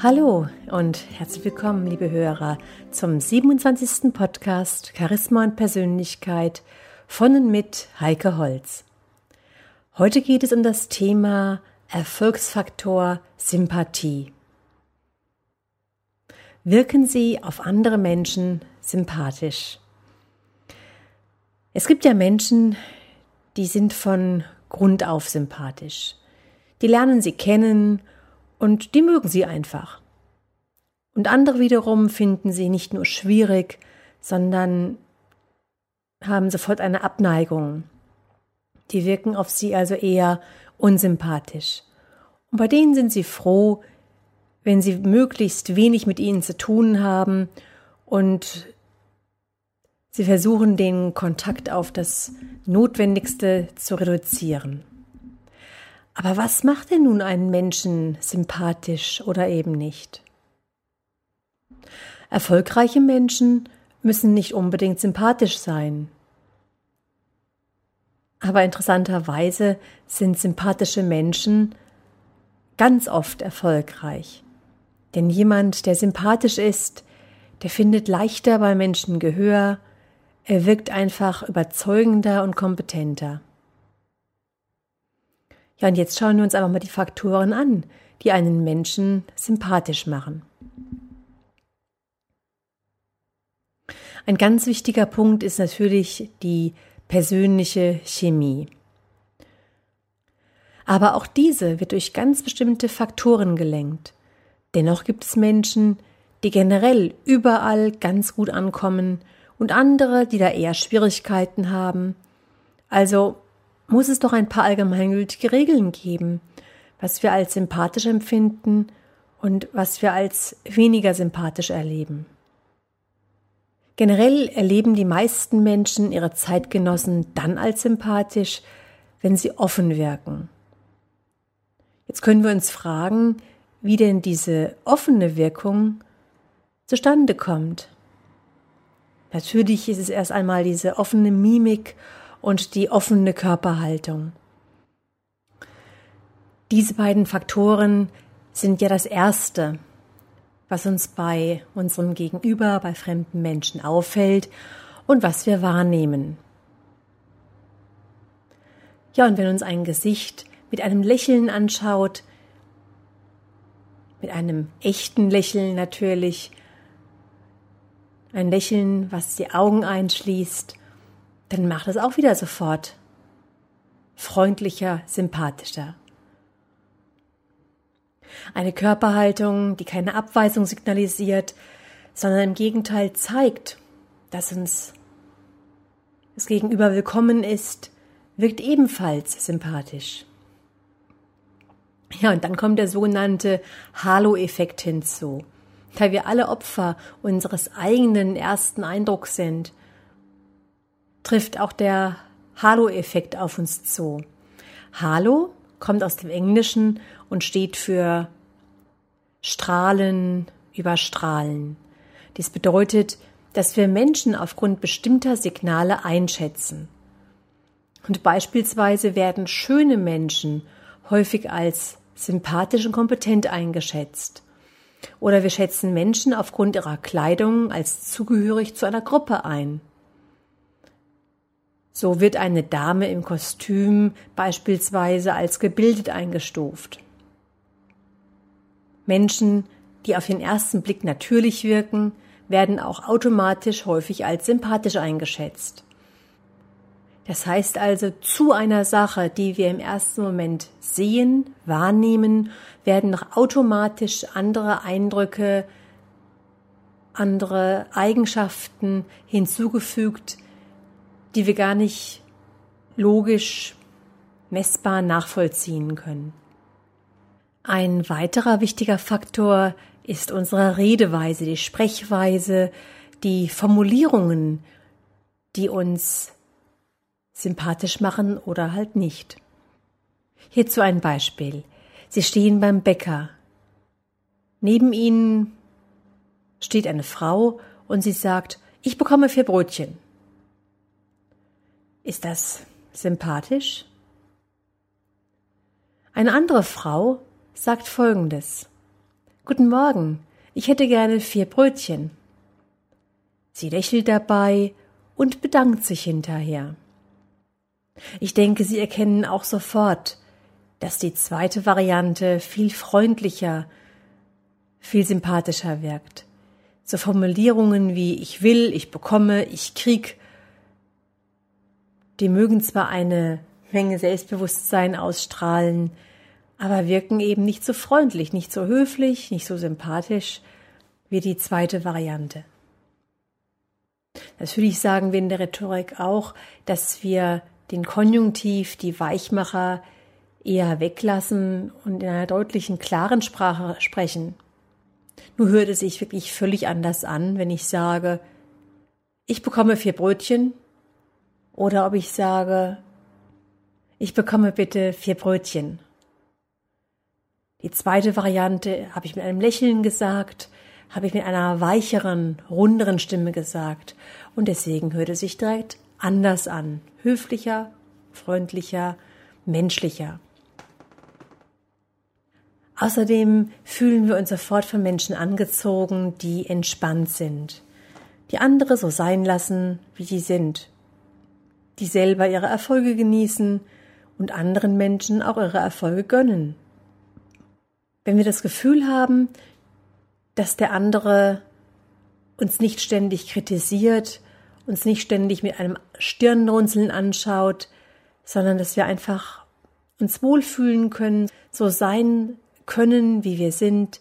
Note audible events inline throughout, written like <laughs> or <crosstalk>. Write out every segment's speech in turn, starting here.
Hallo und herzlich willkommen, liebe Hörer, zum 27. Podcast Charisma und Persönlichkeit von und mit Heike Holz. Heute geht es um das Thema Erfolgsfaktor Sympathie. Wirken Sie auf andere Menschen sympathisch? Es gibt ja Menschen, die sind von Grund auf sympathisch. Die lernen sie kennen und die mögen sie einfach. Und andere wiederum finden sie nicht nur schwierig, sondern haben sofort eine Abneigung. Die wirken auf sie also eher unsympathisch. Und bei denen sind sie froh, wenn sie möglichst wenig mit ihnen zu tun haben und sie versuchen den Kontakt auf das Notwendigste zu reduzieren. Aber was macht denn nun einen Menschen sympathisch oder eben nicht? Erfolgreiche Menschen müssen nicht unbedingt sympathisch sein. Aber interessanterweise sind sympathische Menschen ganz oft erfolgreich. Denn jemand, der sympathisch ist, der findet leichter bei Menschen Gehör, er wirkt einfach überzeugender und kompetenter. Ja, und jetzt schauen wir uns einfach mal die Faktoren an, die einen Menschen sympathisch machen. Ein ganz wichtiger Punkt ist natürlich die persönliche Chemie. Aber auch diese wird durch ganz bestimmte Faktoren gelenkt. Dennoch gibt es Menschen, die generell überall ganz gut ankommen und andere, die da eher Schwierigkeiten haben. Also muss es doch ein paar allgemeingültige Regeln geben, was wir als sympathisch empfinden und was wir als weniger sympathisch erleben. Generell erleben die meisten Menschen ihre Zeitgenossen dann als sympathisch, wenn sie offen wirken. Jetzt können wir uns fragen, wie denn diese offene Wirkung zustande kommt. Natürlich ist es erst einmal diese offene Mimik und die offene Körperhaltung. Diese beiden Faktoren sind ja das Erste, was uns bei unserem Gegenüber, bei fremden Menschen auffällt und was wir wahrnehmen. Ja, und wenn uns ein Gesicht mit einem Lächeln anschaut, mit einem echten Lächeln natürlich, ein Lächeln, was die Augen einschließt, dann macht es auch wieder sofort freundlicher, sympathischer. Eine Körperhaltung, die keine Abweisung signalisiert, sondern im Gegenteil zeigt, dass uns das Gegenüber willkommen ist, wirkt ebenfalls sympathisch. Ja, und dann kommt der sogenannte Halo-Effekt hinzu. Da wir alle Opfer unseres eigenen ersten Eindrucks sind, trifft auch der Halo-Effekt auf uns zu. Halo kommt aus dem Englischen und steht für Strahlen, überstrahlen. Dies bedeutet, dass wir Menschen aufgrund bestimmter Signale einschätzen. Und beispielsweise werden schöne Menschen häufig als sympathisch und kompetent eingeschätzt. Oder wir schätzen Menschen aufgrund ihrer Kleidung als zugehörig zu einer Gruppe ein. So wird eine Dame im Kostüm beispielsweise als gebildet eingestuft. Menschen, die auf den ersten Blick natürlich wirken, werden auch automatisch häufig als sympathisch eingeschätzt. Das heißt also, zu einer Sache, die wir im ersten Moment sehen, wahrnehmen, werden noch automatisch andere Eindrücke, andere Eigenschaften hinzugefügt, die wir gar nicht logisch messbar nachvollziehen können. Ein weiterer wichtiger Faktor ist unsere Redeweise, die Sprechweise, die Formulierungen, die uns sympathisch machen oder halt nicht. Hierzu ein Beispiel. Sie stehen beim Bäcker. Neben ihnen steht eine Frau und sie sagt, ich bekomme vier Brötchen. Ist das sympathisch? Eine andere Frau sagt Folgendes. Guten Morgen, ich hätte gerne vier Brötchen. Sie lächelt dabei und bedankt sich hinterher. Ich denke, Sie erkennen auch sofort, dass die zweite Variante viel freundlicher, viel sympathischer wirkt. So Formulierungen wie ich will, ich bekomme, ich krieg, die mögen zwar eine Menge Selbstbewusstsein ausstrahlen, aber wirken eben nicht so freundlich, nicht so höflich, nicht so sympathisch wie die zweite Variante. Natürlich sagen wir in der Rhetorik auch, dass wir den Konjunktiv, die Weichmacher eher weglassen und in einer deutlichen, klaren Sprache sprechen. Nur hört es sich wirklich völlig anders an, wenn ich sage, ich bekomme vier Brötchen oder ob ich sage, ich bekomme bitte vier Brötchen. Die zweite Variante habe ich mit einem Lächeln gesagt, habe ich mit einer weicheren, runderen Stimme gesagt und deswegen hört es sich direkt anders an, höflicher, freundlicher, menschlicher. Außerdem fühlen wir uns sofort von Menschen angezogen, die entspannt sind, die andere so sein lassen, wie sie sind, die selber ihre Erfolge genießen und anderen Menschen auch ihre Erfolge gönnen. Wenn wir das Gefühl haben, dass der andere uns nicht ständig kritisiert, uns nicht ständig mit einem Stirnrunzeln anschaut, sondern dass wir einfach uns wohlfühlen können, so sein können, wie wir sind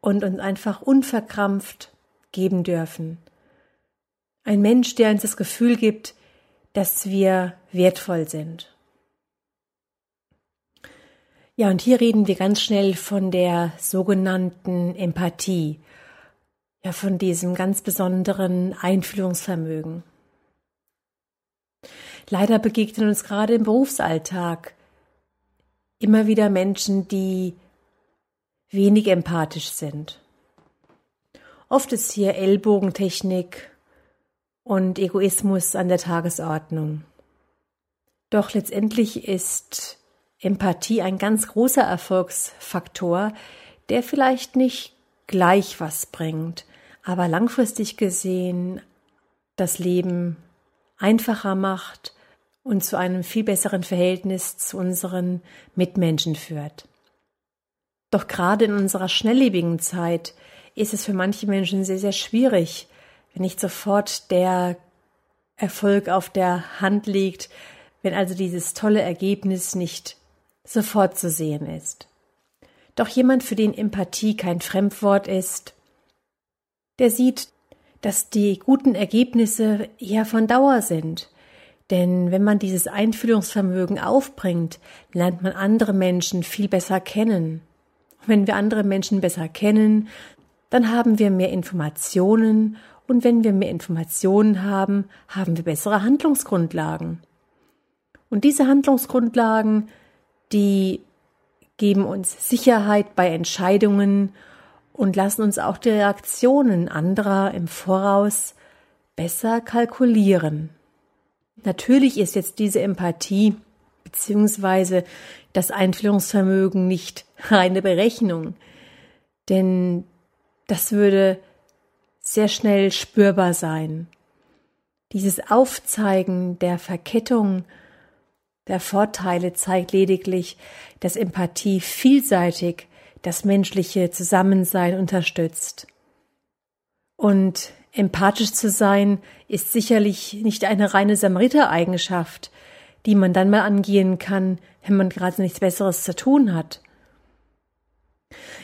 und uns einfach unverkrampft geben dürfen. Ein Mensch, der uns das Gefühl gibt, dass wir wertvoll sind. Ja, und hier reden wir ganz schnell von der sogenannten Empathie, ja, von diesem ganz besonderen Einfühlungsvermögen. Leider begegnen uns gerade im Berufsalltag immer wieder Menschen, die wenig empathisch sind. Oft ist hier Ellbogentechnik und Egoismus an der Tagesordnung. Doch letztendlich ist Empathie ein ganz großer Erfolgsfaktor, der vielleicht nicht gleich was bringt, aber langfristig gesehen das Leben einfacher macht und zu einem viel besseren Verhältnis zu unseren Mitmenschen führt. Doch gerade in unserer schnelllebigen Zeit ist es für manche Menschen sehr, sehr schwierig, wenn nicht sofort der Erfolg auf der Hand liegt, wenn also dieses tolle Ergebnis nicht sofort zu sehen ist. Doch jemand, für den Empathie kein Fremdwort ist, der sieht, dass die guten Ergebnisse eher von Dauer sind. Denn wenn man dieses Einfühlungsvermögen aufbringt, lernt man andere Menschen viel besser kennen. Wenn wir andere Menschen besser kennen, dann haben wir mehr Informationen und wenn wir mehr Informationen haben, haben wir bessere Handlungsgrundlagen. Und diese Handlungsgrundlagen, die geben uns Sicherheit bei Entscheidungen und lassen uns auch die Reaktionen anderer im Voraus besser kalkulieren. Natürlich ist jetzt diese Empathie beziehungsweise das Einfühlungsvermögen nicht <laughs> reine Berechnung, denn das würde sehr schnell spürbar sein. Dieses Aufzeigen der Verkettung der Vorteile zeigt lediglich, dass Empathie vielseitig das menschliche Zusammensein unterstützt. Und empathisch zu sein ist sicherlich nicht eine reine Samariter-Eigenschaft, die man dann mal angehen kann, wenn man gerade nichts Besseres zu tun hat.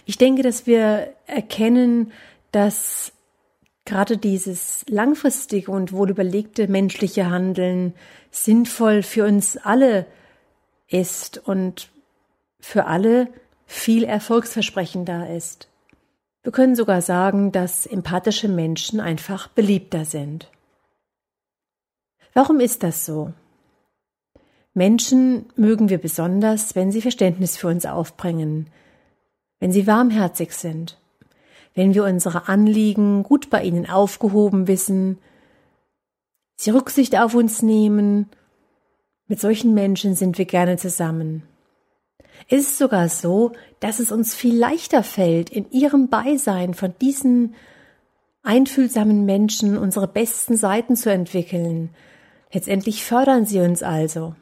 Ich denke, dass wir erkennen, dass gerade dieses langfristige und wohlüberlegte menschliche Handeln sinnvoll für uns alle ist und für alle viel erfolgsversprechender ist. Wir können sogar sagen, dass empathische Menschen einfach beliebter sind. Warum ist das so? Menschen mögen wir besonders, wenn sie Verständnis für uns aufbringen, wenn sie warmherzig sind, wenn wir unsere Anliegen gut bei ihnen aufgehoben wissen, sie Rücksicht auf uns nehmen. Mit solchen Menschen sind wir gerne zusammen. Es ist sogar so, dass es uns viel leichter fällt, in ihrem Beisein von diesen einfühlsamen Menschen unsere besten Seiten zu entwickeln. Letztendlich fördern sie uns also.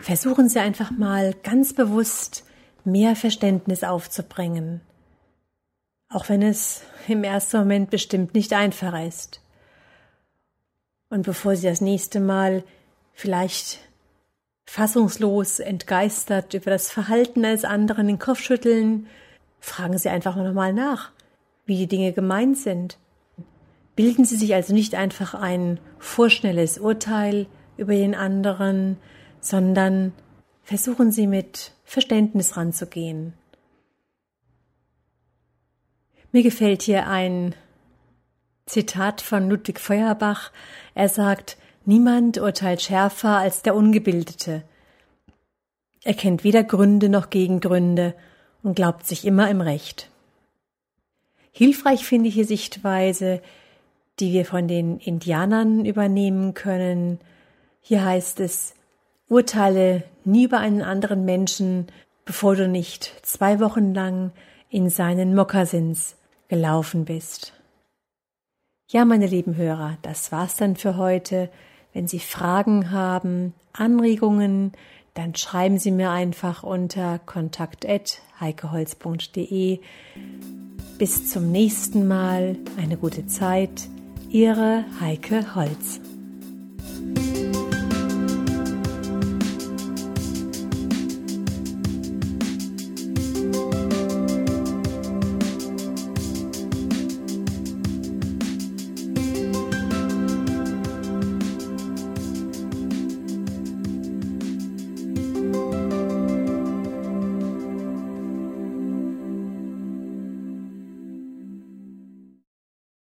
Versuchen Sie einfach mal ganz bewusst mehr Verständnis aufzubringen, auch wenn es im ersten Moment bestimmt nicht einfach ist. Und bevor Sie das nächste Mal vielleicht fassungslos, entgeistert über das Verhalten eines anderen den Kopf schütteln, fragen Sie einfach nochmal nach, wie die Dinge gemeint sind. Bilden Sie sich also nicht einfach ein vorschnelles Urteil über den anderen, sondern versuchen Sie mit Verständnis ranzugehen. Mir gefällt hier ein Zitat von Ludwig Feuerbach. Er sagt, Niemand urteilt schärfer als der Ungebildete. Er kennt weder Gründe noch Gegengründe und glaubt sich immer im Recht. Hilfreich finde ich die Sichtweise, die wir von den Indianern übernehmen können. Hier heißt es, urteile nie über einen anderen Menschen, bevor du nicht zwei Wochen lang in seinen Mokassins gelaufen bist. Ja, meine lieben Hörer, das war's dann für heute. Wenn Sie Fragen haben, Anregungen, dann schreiben Sie mir einfach unter kontakt@heikeholz.de. Bis zum nächsten Mal, eine gute Zeit. Ihre Heike Holz.